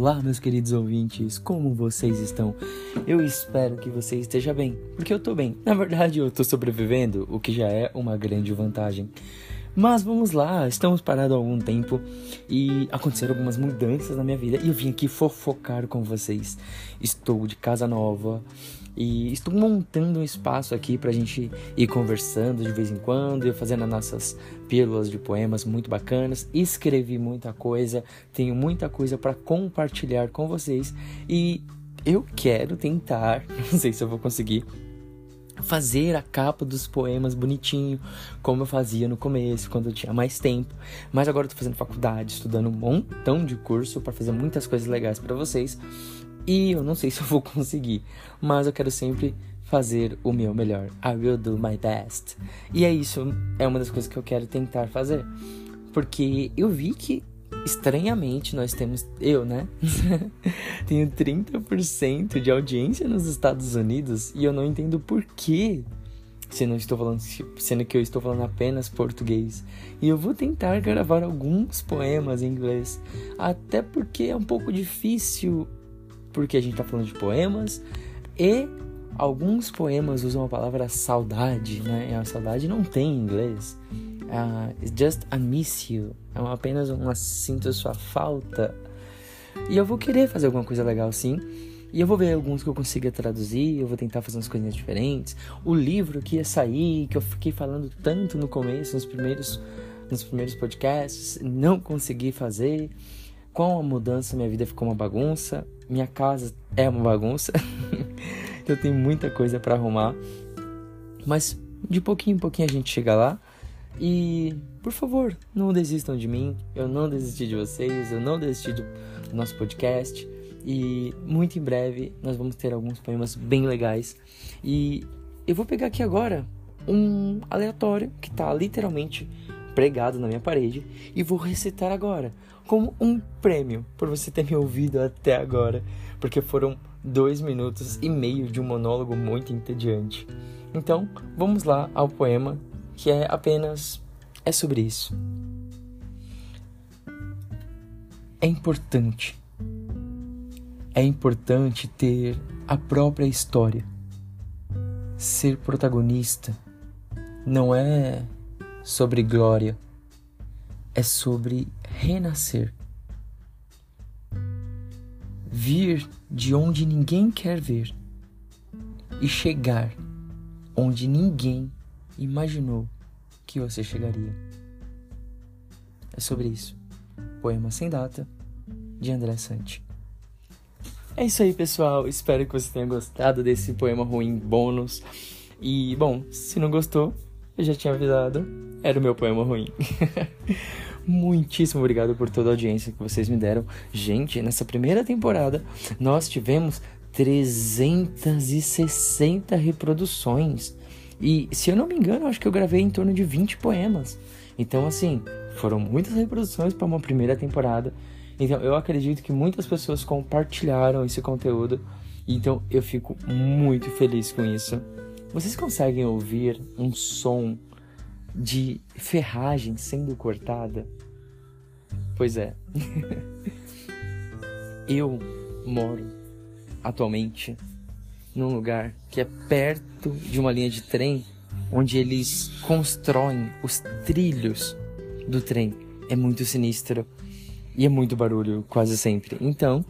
Olá, meus queridos ouvintes, como vocês estão? Eu espero que você esteja bem, porque eu tô bem. Na verdade, eu tô sobrevivendo, o que já é uma grande vantagem. Mas vamos lá, estamos parados há algum tempo e aconteceram algumas mudanças na minha vida e eu vim aqui fofocar com vocês. Estou de casa nova, e estou montando um espaço aqui para a gente ir conversando de vez em quando, e fazendo as nossas pílulas de poemas muito bacanas. Escrevi muita coisa, tenho muita coisa para compartilhar com vocês e eu quero tentar, não sei se eu vou conseguir, fazer a capa dos poemas bonitinho, como eu fazia no começo, quando eu tinha mais tempo. Mas agora eu tô fazendo faculdade, estudando um montão de curso para fazer muitas coisas legais para vocês. E eu não sei se eu vou conseguir, mas eu quero sempre fazer o meu melhor. I will do my best. E é isso, é uma das coisas que eu quero tentar fazer. Porque eu vi que estranhamente nós temos, eu, né? Tenho 30% de audiência nos Estados Unidos e eu não entendo por quê. Se não estou falando, sendo que eu estou falando apenas português. E eu vou tentar gravar alguns poemas em inglês, até porque é um pouco difícil porque a gente está falando de poemas e alguns poemas usam a palavra saudade, né? E a saudade não tem em inglês. Uh, it's just I miss you. É apenas um sinto sua falta. E eu vou querer fazer alguma coisa legal sim. E eu vou ver alguns que eu consiga traduzir, eu vou tentar fazer umas coisinhas diferentes. O livro que ia sair, que eu fiquei falando tanto no começo, nos primeiros, nos primeiros podcasts, não consegui fazer. Com a mudança, minha vida ficou uma bagunça. Minha casa é uma bagunça. eu tenho muita coisa para arrumar. Mas de pouquinho em pouquinho a gente chega lá. E, por favor, não desistam de mim. Eu não desisti de vocês. Eu não desisti do nosso podcast. E muito em breve nós vamos ter alguns poemas bem legais. E eu vou pegar aqui agora um aleatório que tá literalmente pregado na minha parede e vou recitar agora como um prêmio por você ter me ouvido até agora, porque foram dois minutos e meio de um monólogo muito entediante. Então, vamos lá ao poema que é apenas é sobre isso. É importante. É importante ter a própria história. Ser protagonista não é sobre glória, é sobre renascer. Vir de onde ninguém quer ver e chegar onde ninguém imaginou que você chegaria. É sobre isso. Poema sem data de André Sante. É isso aí, pessoal. Espero que você tenha gostado desse poema ruim bônus. E, bom, se não gostou, eu já tinha avisado, era o meu poema ruim. Muitíssimo obrigado por toda a audiência que vocês me deram. Gente, nessa primeira temporada nós tivemos 360 reproduções. E se eu não me engano, acho que eu gravei em torno de 20 poemas. Então, assim, foram muitas reproduções para uma primeira temporada. Então, eu acredito que muitas pessoas compartilharam esse conteúdo. Então, eu fico muito feliz com isso. Vocês conseguem ouvir um som de ferragem sendo cortada? Pois é. Eu moro atualmente num lugar que é perto de uma linha de trem onde eles constroem os trilhos do trem. É muito sinistro e é muito barulho quase sempre. Então,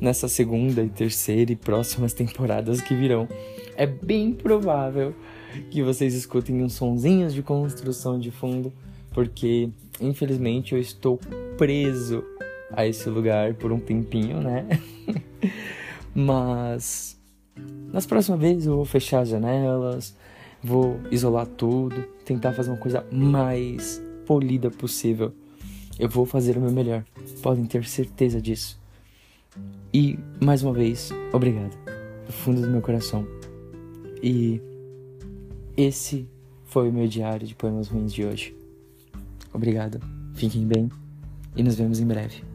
nessa segunda e terceira e próximas temporadas que virão, é bem provável que vocês escutem uns sonzinhos de construção de fundo, porque infelizmente eu estou preso a esse lugar por um tempinho, né? Mas nas próximas vezes eu vou fechar as janelas, vou isolar tudo, tentar fazer uma coisa mais polida possível. Eu vou fazer o meu melhor, podem ter certeza disso. E mais uma vez, obrigado, do fundo do meu coração. E esse foi o meu diário de poemas ruins de hoje. Obrigado, fiquem bem e nos vemos em breve.